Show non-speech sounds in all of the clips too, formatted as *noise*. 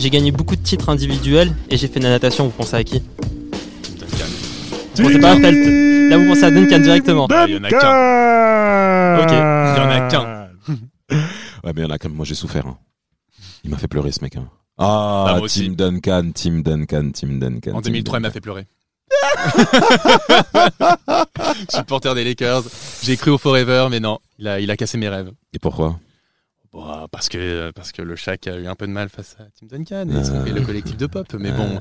J'ai gagné beaucoup de titres individuels et j'ai fait de la natation. Vous pensez à qui Vous pensez pas à Felt. Là, vous pensez à Duncan directement. Ah, il y en a qu'un. Ok. Il y en a qu'un. *laughs* Ouais, mais il y en a quand même, moi j'ai souffert. hein. Il m'a fait pleurer ce mec. hein. Ah, Ah, aussi. Team Duncan, Team Duncan, Team Duncan. En Team 2003, il m'a Duncan. fait pleurer. *laughs* Supporter des Lakers. J'ai cru au Forever, mais non, il a, il a cassé mes rêves. Et pourquoi? Bon, parce que parce que le Shaq a eu un peu de mal face à Tim Duncan et fait le collectif de pop. Mais bon,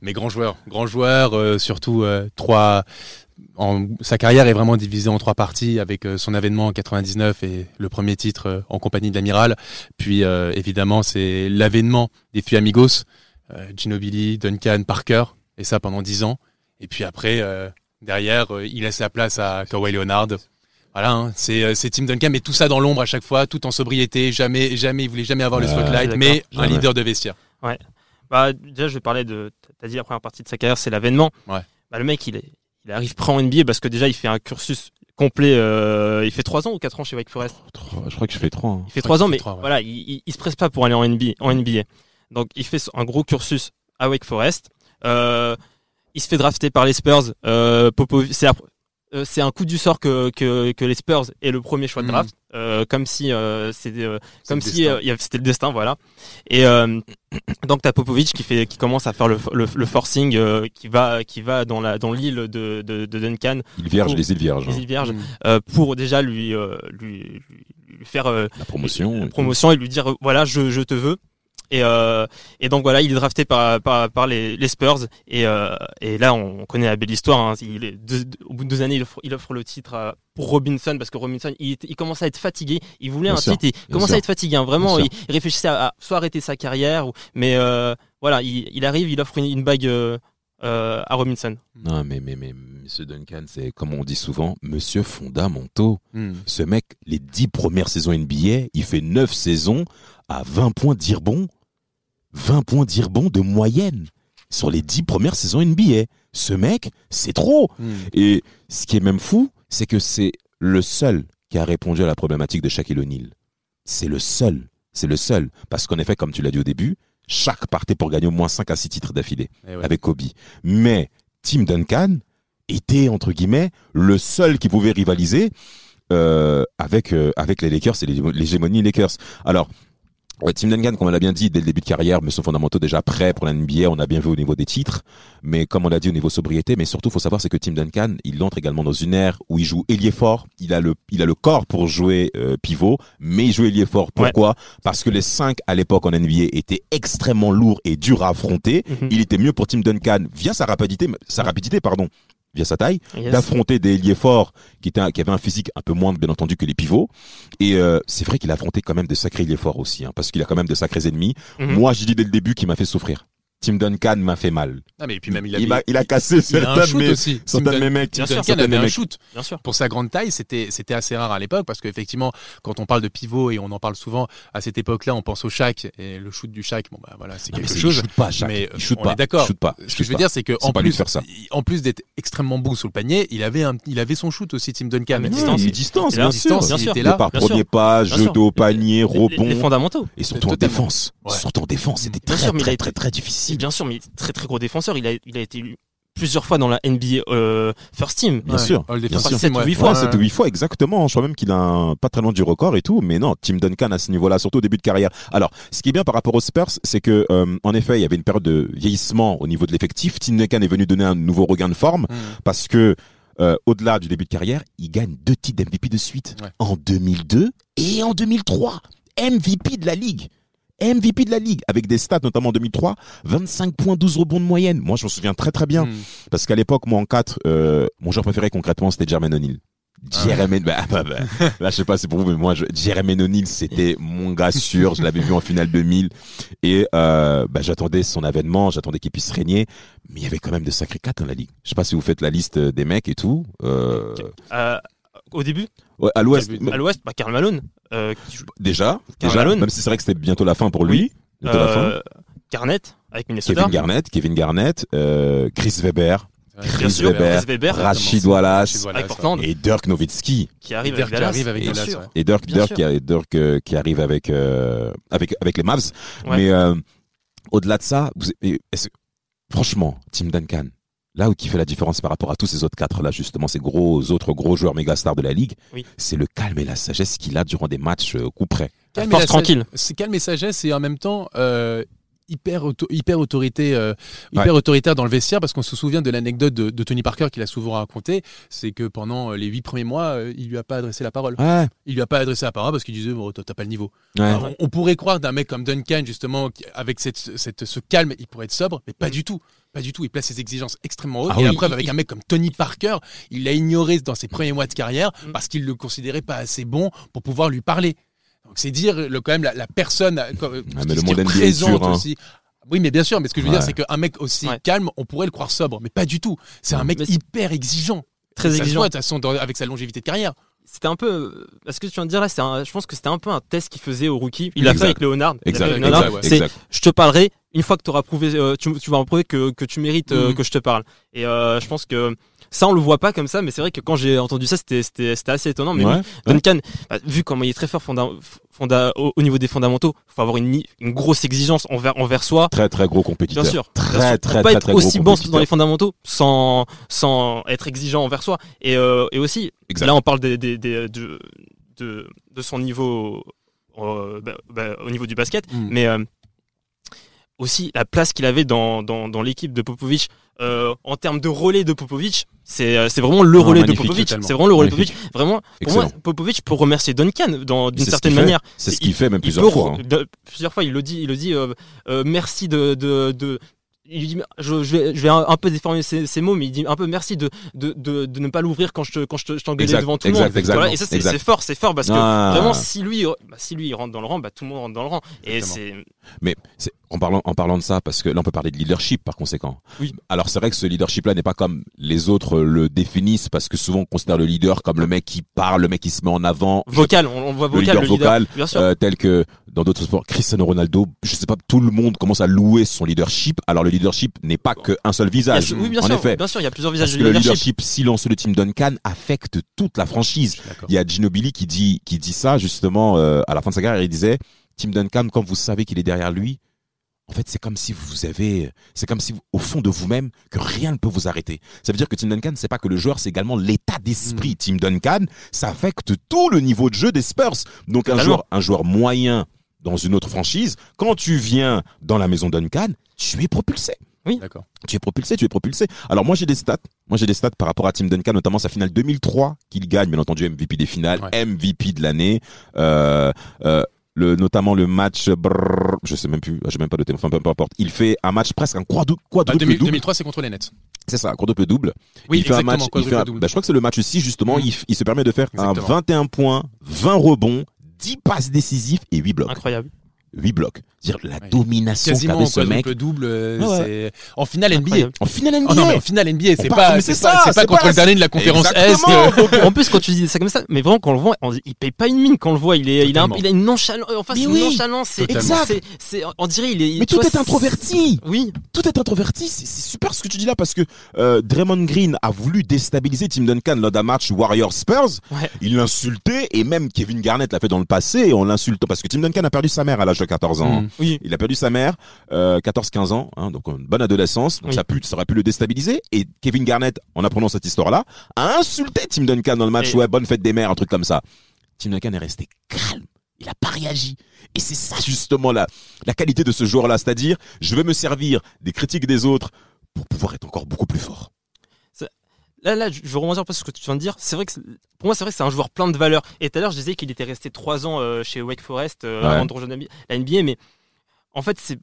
mais grand joueur, grand joueur, euh, surtout euh, trois. En, sa carrière est vraiment divisée en trois parties avec euh, son avènement en 99 et le premier titre euh, en compagnie de l'amiral. Puis euh, évidemment c'est l'avènement des Fui Amigos, Ginobili, Duncan, Parker et ça pendant dix ans. Et puis après euh, derrière il laisse la place à Kawhi Leonard. Voilà, hein, c'est euh, c'est Tim Duncan, mais tout ça dans l'ombre à chaque fois, tout en sobriété. Jamais, jamais, il voulait jamais avoir le Ouais, spotlight, mais un Jamais. leader de vestiaire. Bah, déjà, je vais parler de. T'as dit la première partie de sa carrière, c'est l'avènement. Ouais. Bah, le mec, il, est, il arrive prêt en NBA parce que déjà, il fait un cursus complet. euh, il fait 3 ans ou 4 ans chez Wake Forest? Trois- Je crois que je fais trois. hein. Il fait Je crois 3 ans, mais ouais. voilà, il, il, il se presse pas pour aller en NBA. En NBA. Donc, il fait un gros cursus à Wake Forest. Euh, il se fait drafter par les Spurs. Euh, Popovic- c'est après- euh, c'est un coup du sort que, que, que les Spurs aient le premier choix de Mhm. draft, euh, comme si euh, c'était euh, comme le si destin. euh, c'était le destin, voilà. Et euh, donc t'as Popovic qui fait qui commence à faire le, le, le forcing, euh, qui va qui va dans la dans l'île de, de, de Duncan, Il vierge, Oh. les îles vierges. les îles Vierges, Mm. euh, pour déjà lui euh, lui, lui, faire euh, La promotion. la promotion et lui dire voilà je, je te veux et euh, et donc voilà il est drafté par par, par les, les Spurs et euh, et là on connaît la belle histoire hein. il est deux- deux- au bout de deux années il offre, il offre le titre à- pour Robinson parce que Robinson il, il commence à être fatigué il voulait Bien un sûr, titre il commence sûr. à être fatigué hein. vraiment il, il réfléchissait à, à soit arrêter sa carrière ou, mais euh, voilà il, il arrive il offre une, une bague euh, euh, à Robinson Non, mais, mais, mais, Monsieur Duncan, c'est comme on dit souvent, Monsieur fondamentaux. Mm. Ce mec, les dix premières saisons NBA, il fait neuf saisons à 20 points d'Irbon. 20 points d'Irbon de moyenne sur les dix premières saisons NBA. Ce mec, c'est trop. Mm. Et ce qui est même fou, c'est que c'est le seul qui a répondu à la problématique de Shaquille O'Neal. C'est le seul. C'est le seul. Parce qu'en effet, comme tu l'as dit au début, chaque partait pour gagner au moins 5 à 6 titres d'affilée Eh ouais. avec Kobe. Mais Tim Duncan était, entre guillemets, le seul qui pouvait rivaliser euh, avec, euh, avec les Lakers et les- l'hégémonie Lakers. Alors, ouais, Tim Duncan, comme on l'a bien dit dès le début de carrière, mais son fondamentaux déjà prêt pour la NBA, on a bien vu au niveau des titres, mais comme on l'a dit au niveau sobriété, mais surtout, faut savoir, c'est que Tim Duncan, il entre également dans une ère où il joue ailier fort, il a le, il a le corps pour jouer euh, pivot, mais il joue ailier fort. Pourquoi? Parce que les cinq à l'époque en NBA étaient extrêmement lourds et durs à affronter. Mhm. Il était mieux pour Tim Duncan via sa rapidité, sa rapidité, pardon, via sa taille, Yes. d'affronter des ailiers forts qui, étaient qui avaient un physique un peu moins, bien entendu, que les pivots. Et euh, c'est vrai qu'il a affronté quand même de sacrés ailiers forts aussi, hein, parce qu'il a quand même de sacrés ennemis. Mhm. Moi, j'ai dit dès le début qu'il m'a fait souffrir. Tim Duncan m'a fait mal. Ah, mais puis même il, Il, avait, m'a- il a cassé il a certains un de shoot mes, aussi. De Dun- mes mecs. Tim Duncan de avait un mecs. shoot. bien sûr Pour sa grande taille, c'était c'était assez rare à l'époque parce qu'effectivement, quand on parle de pivot et on en parle souvent à cette époque-là, on pense au Shaq et le shoot du Shaq. Bon bah voilà, c'est Non, mais quelque c'est- chose. Il shoot pas, Shaq. Mais il shoot on pas. est d'accord. Il shoot pas. Ce Il que shoot je veux pas. dire, c'est que en de plus, faire ça. il- en plus d'être extrêmement bon sous le panier, il avait un, il avait son shoot aussi, Tim Duncan. Ah, mais Il- distance. il distance, Il a bien sûr. sûr. était là, par premier pas, jeu d'eau, panier, rebond. les fondamentaux Et surtout en défense. Surtout en défense, c'était très, mais il a très, très, très Si, bien sûr, mais très très gros défenseur. Il a, il a été élu plusieurs fois dans la NBA euh, First Team. Bien Ouais. sûr. All Bien sûr. team, Sept ou ouais. huit fois. Ouais, c'était huit fois exactement. Je crois même qu'il a un, pas très loin du record et tout. Mais non, Tim Duncan à ce niveau-là, surtout au début de carrière. Alors, ce qui est bien par rapport aux Spurs, c'est que euh, en effet, il y avait une période de vieillissement au niveau de l'effectif. Tim Duncan est venu donner un nouveau regain de forme Mm. parce que euh, au-delà du début de carrière, il gagne deux titres d'MVP de suite Ouais. en 2002 et en 2003. MVP de la ligue. MVP de la ligue avec des stats notamment en 2003, 25 points, 12 rebonds de moyenne. Moi, je me souviens très très bien. Mm. parce qu'à l'époque, moi en 4, euh, mon joueur préféré concrètement, c'était Jermaine O'Neal. Jeremy, bah, bah, bah, *laughs* là je sais pas c'est pour vous mais moi je, Jeremy O'Neill c'était mon gars sûr. Je l'avais vu en finale 2000 et euh, bah, j'attendais son avènement j'attendais qu'il puisse régner. Mais il y avait quand même de sacrés quatre dans la ligue. Je sais pas si vous faites la liste des mecs et tout euh, Euh, au début, ouais, à l'ouest. À l'ouest, bah, Karl Malone, euh, qui déjà Karl déjà Malone. même si c'est vrai que c'était bientôt la fin pour lui fin. Euh, Garnett avec Minnesota. Kevin Garnett Kevin Garnett euh, Chris Weber. Chris sûr, Weber, Weber, Rachid Wallace. Wallace, et Dirk Nowitzki. Qui arrive avec qui Dallas. arrive avec bien Dallas, ouais. et Dirk, Dirk, qui, Dirk euh, qui arrive avec euh, avec avec les Mavs. Ouais. mais euh, au-delà de ça vous, et- franchement Tim Duncan là où qui fait la différence par rapport à tous ces autres quatre là justement ces gros autres gros joueurs méga stars de la ligue Oui. c'est le calme et la sagesse qu'il a durant des matchs euh, coup près Calme et Force la tranquille. C'est calme et sagesse et en même temps euh, hyper, auto- hyper, autorité, euh, hyper autoritaire dans le vestiaire parce qu'on se souvient de l'anecdote de, de Tony Parker qu'il a souvent raconté. C'est que pendant les huit premiers mois, euh, il lui a pas adressé la parole. ouais Il lui a pas adressé la parole parce qu'il disait bon, toi, t'as pas le niveau. ouais Alors, on, on pourrait croire d'un mec comme Duncan justement qui- avec cette, cette, ce calme, il pourrait être sobre, mais pas du tout. Pas du tout. Il place ses exigences extrêmement hautes. Ah et la preuve, avec un mec comme Tony Parker, il l'a ignoré dans ses premiers mois de carrière Mm. parce qu'il le considérait pas assez bon pour pouvoir lui parler. C'est dire le, quand même la, la personne euh, comme- Ah, qui- le qui représente hein. aussi. Oui, mais bien sûr. Mais ce que je veux Ouais. dire, c'est qu'un mec aussi Ouais. calme, on pourrait le croire sobre, mais pas du tout. C'est un mec hyper exigeant. Très Ça se exigeant. voit, de toute façon, dans- avec sa longévité de carrière. C'était un peu. Ce que tu viens de dire là, c'est je pense que c'était un peu un test qu'il faisait au rookie. Il l'a fait avec fait exact avec Leonard. exact, ouais. C'est exact je te parlerai une fois que tu auras prouvé, euh, tu, tu vas en prouver que, que tu mérites euh, Mhm. que je te parle. Et euh, je pense que ça, on le voit pas comme ça, mais c'est vrai que quand j'ai entendu ça, c'était assez étonnant. Mais Ouais, oui, Duncan, bah, vu comment il est très fort fonda- fonda- au, au niveau des fondamentaux, faut avoir une, une grosse exigence envers envers soi. très très gros compétiteur Bien sûr, très bien sûr, très pour pas très, être très aussi bon dans les fondamentaux sans sans être exigeant envers soi et euh, et aussi Exact. là on parle des, des, des- de, de de son niveau euh, bah, bah, au niveau du basket Mm. mais euh, aussi la place qu'il avait dans dans, dans l'équipe de Popovic euh, en termes de relais de Popovic c'est euh, c'est vraiment le Non, relais de Popovic c'est vraiment le relais de. Popovic vraiment pour moi. Popovic peut remercier Duncan dans d'une ce certaine manière c'est ce Il- qu'il fait même plusieurs fois hein. de- plusieurs fois, il le dit, il le dit. euh, euh, merci de, de, de- Il dit, je, je vais, je vais un, peu déformer ces, ces mots, mais il dit un peu merci de, de, de, de ne pas l'ouvrir quand je te, quand je te- je t'engueulais devant tout le monde. Voilà, et ça, c'est fort, c'est fort parce que Ah. vraiment, si lui, bah, si lui il rentre dans le rang, bah, tout le monde rentre dans le rang. Et c'est, Mais c'est- en parlant en parlant de ça, parce que là on peut parler de leadership par conséquent. Oui. Alors c'est vrai que ce leadership-là n'est pas comme les autres le définissent, parce que souvent on considère le leader comme le mec qui parle, le mec qui se met en avant, vocal, on, on voit le vocal, leader le leader. vocal, Bien sûr. euh, tel que dans d'autres sports, Cristiano Ronaldo. Je sais pas, tout le monde commence à louer son leadership. Alors le leadership n'est pas qu'un seul a- visage. oui, bien en sûr, effet. bien sûr, il y a plusieurs visages Parce de que le leadership. silencieux de Tim Duncan affecte toute la franchise. Il y a Ginobili qui dit, qui dit ça justement euh, à la fin de sa carrière. Il disait, Tim Duncan, quand vous savez qu'il est derrière lui, en fait, c'est comme si vous avez, c'est comme si vous- au fond de vous-même que rien ne peut vous arrêter. Ça veut dire que Tim Duncan, c'est pas que le joueur, c'est également l'état d'esprit. Tim Duncan, ça affecte tout le niveau de jeu des Spurs. Donc un joueur, un joueur moyen dans une autre franchise, quand tu viens dans la maison Duncan, tu es propulsé D'accord. tu es propulsé, tu es propulsé. Alors moi j'ai des stats, moi j'ai des stats par rapport à Tim Duncan, notamment sa finale 2003 qu'il gagne, bien entendu MVP des finales, Ouais. MVP de l'année, euh, euh, le notamment le match, brrr, je sais même plus, j'ai même pas de téléphone, peu, peu importe. Il fait un match presque un quadruple, 2000 double. 2003, c'est contre les Nets. C'est ça, un quadruple double. Oui, il fait un exactement. match, il fait un- quadruple double. bah, je crois que c'est le match 6 justement, Mhm. il, se permet de faire un Exactement. 21 points, 20 rebonds, 10 passes décisives et 8 blocs. Incroyable. 8 blocs. C'est-à-dire la Ouais. domination Quasiment qu'avait ce mec double. euh, Ouais, ouais. c'est en finale NBA. Incroyable. en finale NBA. Oh non, mais en finale NBA, c'est On pas, c'est pas, pas contre pas- le dernier de la conférence S. Exactement. euh, Donc, en plus, quand tu dis ça comme ça, mais vraiment, quand on le voit, on dit, il paye pas une mine quand on le voit. Il est, il a, un- Totalement. il a une nonchalance. Enfin, Mais c'est oui. une nonchalance. C'est, Totalement. c'est, c'est, on dirait, il est. Mais tout vois, est introverti. Oui. tout est introverti. C'est c'est super ce que tu dis là parce que euh, Draymond Green a voulu déstabiliser Tim Duncan lors d'un match Warriors Spurs. Ouais. Il l'insultait et même Kevin Garnett l'a fait dans le passé en l'insultant parce que Tim Duncan a perdu sa mère à l'âge de 14 ans. Mm. Oui. Il a perdu sa mère, euh, 14-15 ans, hein, donc une bonne adolescence. Donc Oui. ça, a pu, ça aurait pu le déstabiliser. Et Kevin Garnett, en apprenant cette histoire-là, a insulté Tim Duncan dans le match. Et- Ouais, bonne fête des mères, un truc comme ça. Tim Duncan est resté calme. Il a pas réagi. Et c'est ça justement la, la qualité de ce joueur-là, c'est-à-dire je vais me servir des critiques des autres pour pouvoir être encore beaucoup plus fort. Là, là, je veux rebondir un peu sur ce que tu viens de dire. C'est vrai que, pour moi, c'est vrai que c'est un joueur plein de valeur. Et tout à l'heure, je disais qu'il était resté trois ans euh, chez Wake Forest euh, Ouais. avant de rejoindre la NBA, mais en fait, c'est,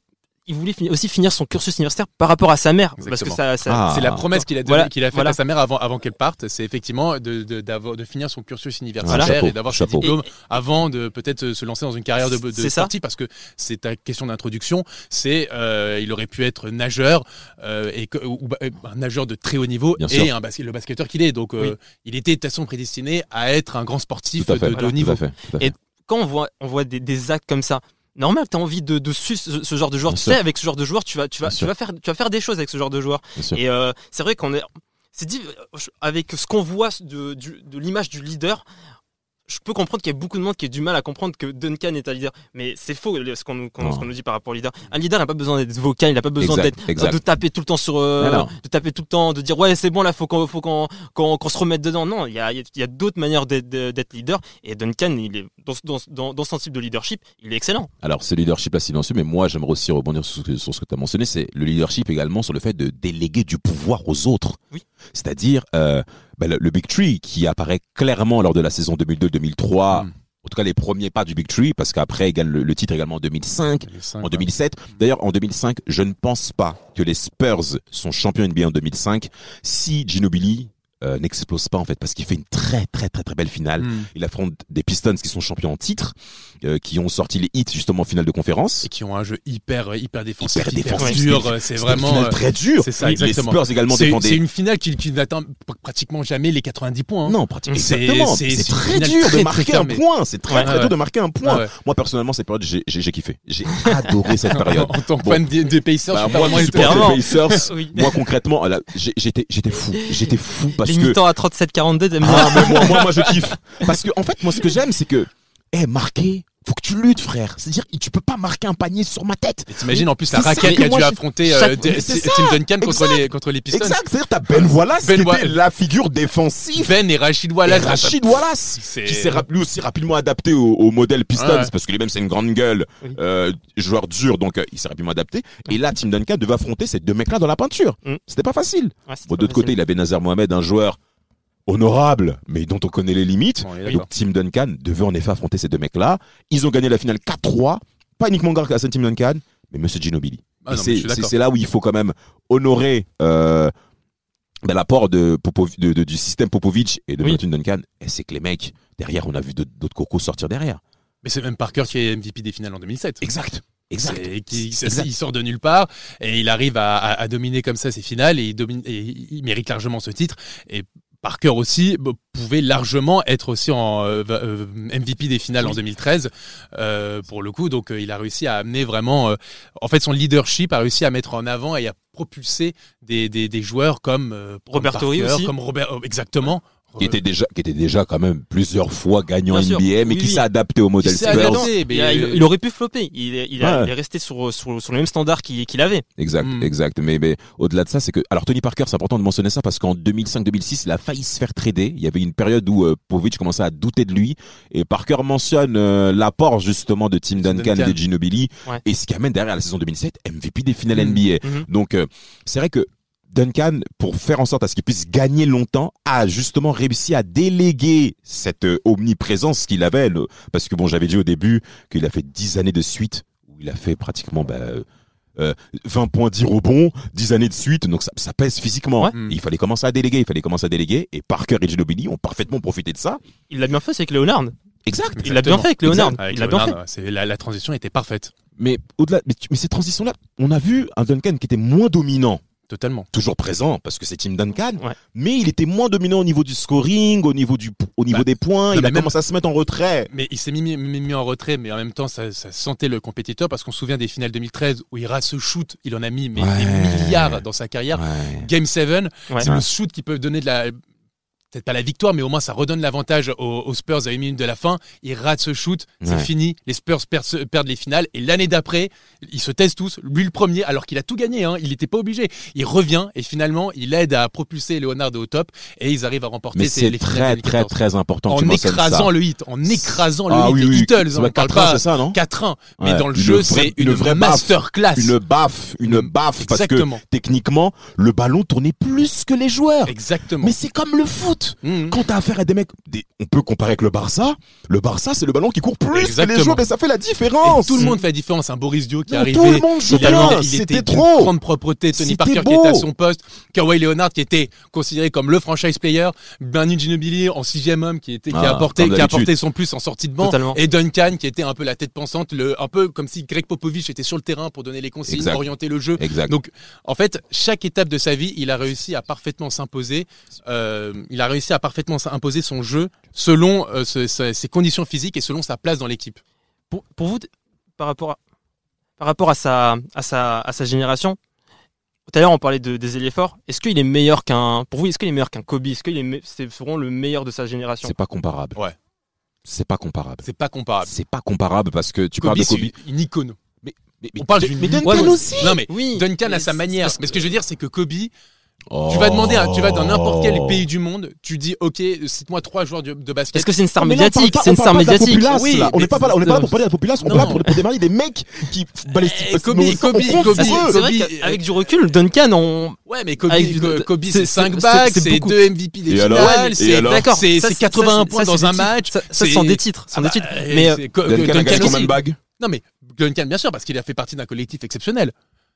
il voulait finir- aussi finir son cursus universitaire par rapport à sa mère, parce que Exactement. ça, ça- Ah. C'est la promesse qu'il a, Voilà, qu'il a faite voilà. à sa mère avant, avant qu'elle parte. C'est effectivement de, de, d'avoir- de finir son cursus universitaire Voilà. Chapeau, et d'avoir ses diplômes avant de peut-être se lancer dans une carrière de, de C'est ça. sportif parce que c'est ta question d'introduction. C'est euh, il aurait pu être nageur euh, et que- ou, ou- un nageur de très haut niveau Bien et sûr. un basket, le basketteur qu'il est. Donc euh, Oui. il était de toute façon prédestiné à être un grand sportif de, haut Tout niveau. à fait. tout à fait. Et- quand on voit, on voit des, des actes comme ça, normal, t'as envie de, de suivre ce, ce genre de joueur. Bien tu sûr. sais, avec ce genre de joueur, tu vas, tu vas, Bien tu sûr. vas faire, tu vas faire des choses avec ce genre de joueur. Bien. Et euh, c'est vrai qu'on est, c'est dit avec ce qu'on voit de l'image du leader. Je peux comprendre qu'il y a beaucoup de monde qui a du mal à comprendre que Duncan est un leader, mais c'est faux ce qu'on nous, dit par rapport au leader. Un leader n'a pas besoin d'être vocal, il n'a pas besoin d'être de taper tout le temps sur, euh, de taper tout le temps, de dire ouais c'est bon là faut qu'on faut qu'on qu'on se remette dedans. Non, il y a y a- d'autres manières d'être leader et Duncan il est dans, dans, dans, dans son type de leadership, il est excellent. Alors, ce leadership là silencieux, mais moi, j'aimerais aussi rebondir sur ce que, sur ce que tu as mentionné, c'est le leadership également sur le fait de déléguer du pouvoir aux autres. Oui. C'est-à-dire euh, ben, le, le Big Tree qui apparaît clairement lors de la saison 2002-2003. Mm. En tout cas, les premiers pas du Big Tree, parce qu'après, il gagne le, le titre également en 2005, Les cinq, en ouais. 2007. D'ailleurs, en 2005, je ne pense pas que les Spurs sont champions NBA en 2005 si Ginobili euh, n'explose pas en fait, parce qu'il fait une très très très très belle finale. Mm. Il affronte des Pistons qui sont champions en titre, euh, qui ont sorti les hits justement en finale de conférence. Et qui ont un jeu hyper hyper défensif, Hyper hyper, défensif. dur. C'était- C'est vraiment une finale euh, très dur. c'est ça, les exactement. Spurs également défendaient. c'est une finale qui, qui n'atteint pr- pratiquement jamais les 90 points. hein. Non, pratiquement. C'est- Exactement. c'est- très dur très, de très marquer un point. C'est très très dur de marquer un point. Ah. Moi personnellement, cette période, j'ai kiffé. J'ai *laughs* adoré cette période. En tant que fan des, Pacers, moi, *laughs* les moi concrètement, j'ai- j'étais j'étais fou. J'étais fou parce Que mi-temps à 37-42, t'aimes bien Ah, moi, moi, moi, je kiffe. *laughs* Parce que, en fait, moi, ce que j'aime, c'est que, eh, marquer, faut que tu luttes, frère. C'est-à-dire, tu peux pas marquer un panier sur ma tête. Et T'imagines en plus la raquette qui a dû affronter euh, de- Tim. Duncan contre les, contre les Pistons. Exact. C'est-à-dire, t'as Ben Wallace Ben qui Wa- était la figure défensive. Ben et Rachid Et Wallace. Rachid Wallace, qui s'est lui aussi rapidement adapté au, au modèle Pistons, Ouais. parce que lui-même c'est une grande gueule, euh, joueur dur, donc euh, il s'est rapidement adapté. Et là, Tim Duncan devait affronter ces deux mecs-là dans la peinture. Mm. C'était pas facile. Ouais, Bon, pas d'autre côté, il avait Nazar Mohamed, un joueur honorable, mais dont on connaît les limites. Bon, Donc. Tim Duncan devait en effet affronter ces deux mecs-là. Ils ont gagné la finale 4-3, pas uniquement grâce à Tim Duncan, mais Monsieur Ginobili. Ah c'est là où il faut quand même honorer euh, ben, l'apport de, Popov- de- de- du système Popovic et de Oui. Martin Duncan. Et c'est que les mecs, derrière, on a vu d'autres cocos sortir derrière. Mais c'est même Parker qui est MVP des finales en 2007. Exact. Exact. Qui- il sort de nulle part et il arrive à, à- à dominer comme ça ses finales et il, domine, et il mérite largement ce titre. Et Parker aussi bah, pouvait largement être aussi en euh, euh, MVP des finales en 2013 euh, pour le coup. Donc euh, il a réussi à amener vraiment, euh, en fait, son leadership a réussi à mettre en avant et à propulser des, des, des joueurs comme euh, comme Robert Torrey aussi. comme Robert, exactement. Qui était déjà, qui était déjà quand même plusieurs fois gagnant Bien sûr. NBA, mais Oui, qui oui. s'est adapté au modèle s'est Spurs. adapté. mais- Il, a- il- il aurait pu flopper. Il est, il a- Ouais. il est resté sur, sur, sur le même standard qu'il qu'il avait. Exact, Mm. exact. Mais, mais au-delà de ça, c'est que alors Tony Parker, c'est important de mentionner ça parce qu'en 2005-2006, il a failli se faire trader. Il y avait une période où euh, Povic commençait à douter de lui et Parker mentionne euh, l'apport justement de Tim Duncan, Duncan. et de Ginobili Ouais. et ce qui amène derrière la saison 2007 MVP des finales Mm. NBA. Mhm. Donc euh, c'est vrai que Duncan, pour faire en sorte à ce qu'il puisse gagner longtemps, a justement réussi à déléguer cette euh, omniprésence qu'il avait. le- parce que bon, j'avais dit au début qu'il a fait 10 années de suite où il a fait pratiquement bah, euh, euh, 20 points, 10 rebonds, 10 années de suite, donc ça, ça pèse physiquement. Ouais. Il fallait commencer à déléguer, il fallait commencer à déléguer, et Parker et Ginobili ont parfaitement profité de ça. Il l'a bien fait, c'est avec Leonard. Exact. Il l'a bien fait avec Leonard. Avec Il l'a bien fait. La, la transition était parfaite, Mais au-delà, mais, mais ces transitions-là, on a vu un Duncan qui était moins dominant. Totalement. toujours présent parce que c'est Tim Duncan, Ouais. mais il était moins dominant au niveau du scoring, au niveau du au niveau Bah, des points. non, il a même- commencé à se mettre en retrait. Mais il s'est mis, mis, mis en retrait, mais en même temps, ça, ça sentait le compétiteur parce qu'on se souvient des finales 2013 où il rate ce shoot, il en a mis mais Ouais. des milliards dans sa carrière. Ouais. Game 7, Ouais. c'est le shoot qui peut donner de la peut-être pas la victoire, mais au moins ça redonne l'avantage aux, aux Spurs à une minute de la fin. Il rate ce shoot, c'est Ouais. fini. Les Spurs perdent, perdent les finales et l'année d'après, ils se taisent tous. Lui le premier, alors qu'il a tout gagné, hein, il n'était pas obligé. Il revient et finalement il aide à propulser Leonard au top et ils arrivent à remporter Mais ces- c'est les finales très 2014. très très important. en écrasant ça. le hit, en écrasant le Ah hit, oui, les oui. Beatles, on pas ne parle 4 ans, pas c'est ça, non 4-1. Mais Ouais. dans le Une jeu, vraie- c'est une, vraie baffe. masterclass. Une baffe, une baffe, parce que Exactement. techniquement, le ballon tournait plus que les joueurs. Exactement. Mais c'est comme le foot. Mhm. Quand t'as affaire à des mecs, des- on peut comparer avec le Barça. Le Barça, c'est le ballon qui court plus que les Exactement. joueurs, mais ça fait la Et différence. tout le monde fait la différence. Un Boris Dio qui Non, est arrivé. tout le monde joue bien. il C'était était trop. grande propreté. Tony Parker qui était à son poste. Kawhi Leonard qui était considéré comme le franchise player. Manu Ginobili en sixième homme qui était qui Ah, a apporté qui a apporté son plus en sortie de banc. Totalement. Et Duncan qui était un peu la tête pensante, le, un peu comme si Greg Popovich était sur le terrain pour donner les consignes, Exact. orienter le jeu. Exact. Donc, en fait, chaque étape de sa vie, il a réussi à parfaitement s'imposer. euh, il a réussi à parfaitement imposer son jeu selon euh, ce- ce- ses conditions physiques et selon sa place dans l'équipe. Pour, pour vous, par rapport à, par rapport à sa, à sa, à sa génération, tout à l'heure on parlait de, des ailiers forts. Est-ce qu'il est meilleur qu'un, pour vous, est-ce qu'il est meilleur qu'un Kobe? Est-ce qu'il est, c'est vraiment le meilleur de sa génération? C'est pas comparable. Ouais. C'est pas comparable. C'est pas comparable. C'est pas comparable parce que tu Kobe, parles de c'est Kobe. une icône. Mais, mais- On parle mais- d'une mais icône. Duncan Ouais, aussi. Non mais Oui. Duncan mais a sa manière. Mais ce que je veux dire, c'est que Kobe, Oh. tu vas demander, à- tu vas dans n'importe quel pays du monde, tu dis, ok, cite-moi trois joueurs de, de basket. Est-ce que c'est une star médiatique C'est une star médiatique. populace, Oui. On n'est pas, là- on n'est pas là pour parler de la population, on est là pour, pour démarrer des mecs qui balistique. Eh, Kobe- Kobe- Kobe-. C'est vrai Kobe- qu'avec du recul, Duncan, on, Ouais, mais Kobe, Ko- Kobe, c'est- c'est c'est- 5 c'est- bagues, c'est c'est beaucoup. 2 MVP des finales, c'est alors d'accord. c'est Ça, c'est ça, 81 ça, points dans un match. Ça, ça, c'est- ce sont des titres. Ah des bah, titres. euh, Mais euh, Duncan a combien de bagues Non mais Duncan bien sûr parce qu'il a fait partie d'un collectif exceptionnel.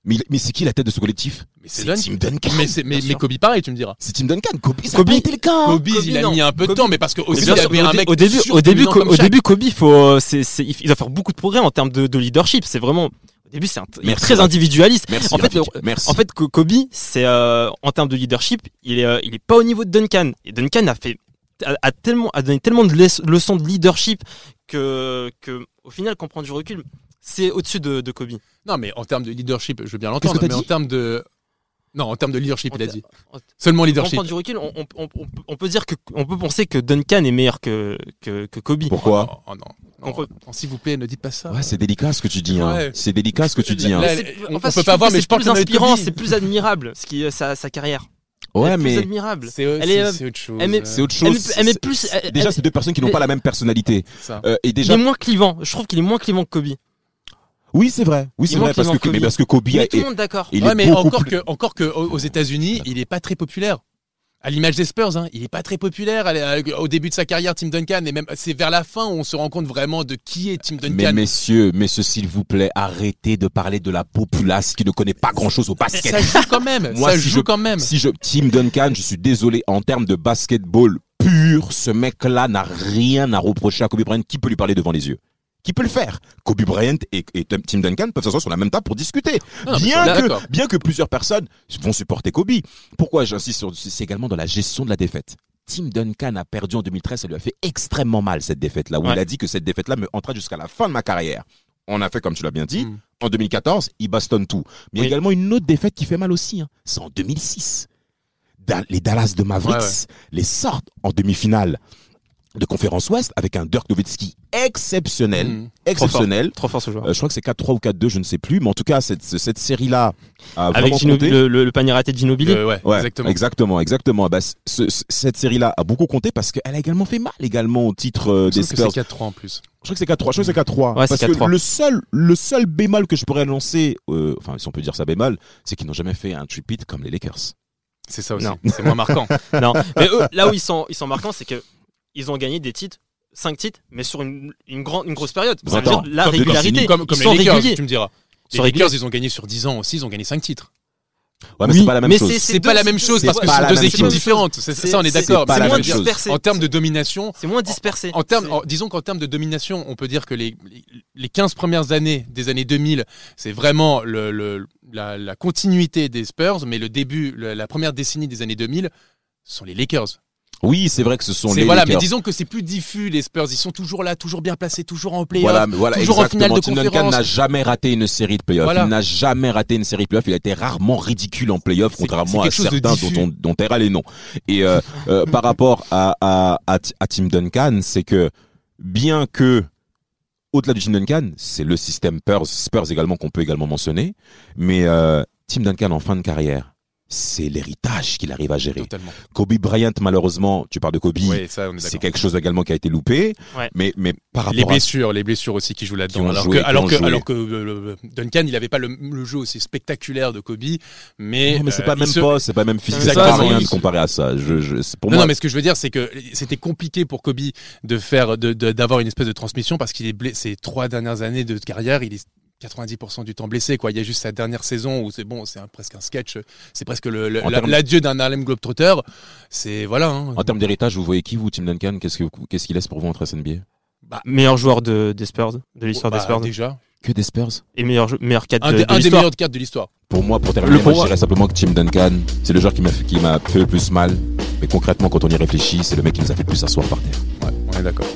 Mais, mais c'est qui la tête de ce collectif Mais c'est. Tim Duncan. Mais c'est mais. Kobe pareil, tu me diras. C'est Tim Duncan. Kobe, ça Kobe- a pas été le cas. Kobe, Kobe, il a non. mis un peu de Kobe- temps mais parce que Mais aussi bien il y sûr, avait au, un dé- mec au début, au début, comme au Shaq. début, Kobe, il faut, euh, c'est, c'est- il doit faire beaucoup de progrès en termes de, de leadership. C'est vraiment, au début, c'est un- il est Merci, très Rafik. individualiste. Merci. En fait, Rafik. le- Merci. En fait, Ko- Kobe, c'est euh, en termes de leadership, il est, euh, il est pas au niveau de Duncan. Et Duncan a fait, a, a tellement, a donné tellement de leç- leçons de leadership que, que, au final, qu'on prend du recul, c'est au-dessus de, de Kobe. Non mais en termes de leadership, je veux bien l'entendre mais en termes de non, en termes de leadership, En il a dit. en- Seulement on leadership. prend du recul, on, on, on, on peut- dire que, on peut penser que Duncan est meilleur que, que, que Kobe. Pourquoi Oh, non, non, s'il vous plaît, ne dites pas ça. Ouais, c'est délicat ce que tu dis. Hein. Ouais. C'est délicat ce que tu dis. Hein. Là, C'est- on- peut pas voir, mais c'est je pense plus inspirant, c'est plus admirable, ce qui, sa, sa carrière. Ouais, Elle est plus mais admirable. C'est est, euh, c'est autre chose. elle c'est autre elle plus- Déjà, c'est deux personnes qui n'ont pas la même personnalité. ça. Euh, et Il déjà, est moins clivant. Je trouve qu'il est moins clivant que Kobe. Oui, c'est vrai. Oui, c'est vrai parce que, Kobe. mais parce que Kobe Mais a, tout le monde d'accord. il ouais, mais encore plus- que, encore que aux États-Unis, il est pas très populaire. À l'image des Spurs, hein, il est pas très populaire. Est- Au début de sa carrière, Tim Duncan, et même c'est vers la fin où on se rend compte vraiment de qui est Tim Mais Duncan. messieurs, messieurs, s'il vous plaît, arrêtez de parler de la populace qui ne connaît pas grand-chose au basket. ça joue quand même. *laughs* Moi, ça si joue je- quand même. Si je Tim Duncan, je suis désolé en termes de basketball pur, ce mec-là n'a rien à reprocher à Kobe Bryant. Qui peut lui parler devant les yeux? Qui peut le faire Kobe Bryant et, et Tim Duncan peuvent s'asseoir sur la même table pour discuter. Non, mais bien que d'accord. bien que plusieurs personnes vont supporter Kobe. Pourquoi j'insiste sur c'est également dans la gestion de la défaite. Tim Duncan a perdu en 2013, ça lui a fait extrêmement mal cette défaite-là, où Ouais. il a dit que cette défaite-là me entra jusqu'à la fin de ma carrière. On a fait comme tu l'as bien dit. Mm. En 2014, il bastonne tout. Mais il y a également une autre défaite qui fait mal aussi. hein. C'est en 2006. Da- les Dallas de Mavericks Ouais, ouais. les sortent en demi-finale de conférence Ouest avec un Dirk Nowitzki exceptionnel. Mm. Exceptionnel. Trop fort ce joueur. Euh, je crois que c'est 4-3 ou 4-2, je ne sais plus. Mais en tout cas, cette, cette série-là a Avec vraiment Ginobili, compté. le, le, le panier raté de Ginobili. Euh, ouais, Ouais, exactement. exactement, exactement. Bah, ce- ce- cette série-là a beaucoup compté parce qu'elle a également fait mal également au titre euh, Je des Spurs. c'est 4-3 en plus. Je crois que c'est 4-3. Je crois que c'est 4-3. Ouais, c'est parce que 4-3. le seul, le seul bémol que je pourrais annoncer, euh, enfin, si on peut dire ça bémol, c'est qu'ils n'ont jamais fait un tripit comme les Lakers. C'est ça aussi. C'est moins marquant. *laughs* non, mais eux, là où ils sont, ils sont marquants, c'est que ils ont gagné des titres, 5 titres, mais sur une, une, grande, une grosse période. Ça veut Attends, dire la comme régularité. comme comme ils sont les Lakers, réguliers. tu me diras. Les sont Lakers, réguliers. ils ont gagné sur 10 ans aussi, ils ont gagné 5 titres. Ouais, mais Oui, c'est pas la même mais chose. c'est- C'est pas la même chose c'est parce que ce sont la deux équipes chose. différentes. C'est ça, on est d'accord. C'est la moins dispersé. En termes de domination, C'est moins dispersé. En termes, C'est- en- disons qu'en termes de domination, on peut dire que les, les 15 premières années des années 2000, c'est vraiment le, le- la, la continuité des Spurs, mais le début, le- la première décennie des années 2000, ce sont les Lakers. Oui, c'est vrai que ce sont les voilà, mais disons que c'est plus diffus les Spurs. Ils sont toujours là, toujours bien placés, toujours en playoff. Voilà, voilà, toujours en finale exactement. de Tim Duncan conférence. n'a jamais raté une série de playoffs. Voilà. Il n'a jamais raté une série de playoffs. Il a été rarement ridicule en playoffs, contrairement à certains dont on, dont on les noms. Et euh, euh, *laughs* par rapport à, à, à, à Tim Duncan, c'est que bien que au-delà du Tim Duncan, c'est le système Spurs, Spurs également qu'on peut également mentionner, mais euh, Tim Duncan en fin de carrière, c'est l'héritage qu'il arrive à gérer. Totalement. Kobe Bryant, malheureusement, tu parles de Kobe, Oui, ça, on est c'est quelque chose également qui a été loupé. Ouais. Mais, mais par rapport Les à blessures, les blessures aussi qui jouent là-dedans. Alors joué, que, alors que, alors que euh, Duncan, il avait pas le, le jeu aussi spectaculaire de Kobe, mais Non, mais c'est euh, pas il même se- pas, c'est pas même physique, sert à rien se- comparer à ça. Je, je, c'est- pour non, moi, non, mais ce que je veux dire, c'est que c'était compliqué pour Kobe de faire, de, de- d'avoir une espèce de transmission parce qu'il est blessé. Ces trois dernières années de carrière, il est 90% du temps blessé, quoi. Il y a juste sa dernière saison où c'est bon, c'est un- presque un sketch. C'est presque l'adieu d'un Harlem Globetrotter. C'est, voilà, hein. en termes d'héritage, vous voyez qui vous, Tim Duncan? Qu'est-ce que qu'est-ce qu'il laisse pour vous entre NBA Meilleur joueur de, des Spurs, de l'histoire Bah, des Spurs. déjà. Que des Spurs? Et meilleur, meilleur 4 Un, de, un des l'histoire. meilleurs cartes de l'histoire. Pour moi, pour terminer, Le moi, je dirais simplement que Tim Duncan, c'est le joueur qui m'a qui m'a fait le plus mal. Mais concrètement, quand on y réfléchit, c'est le mec qui nous a fait le plus asseoir par terre. Ouais, on est d'accord.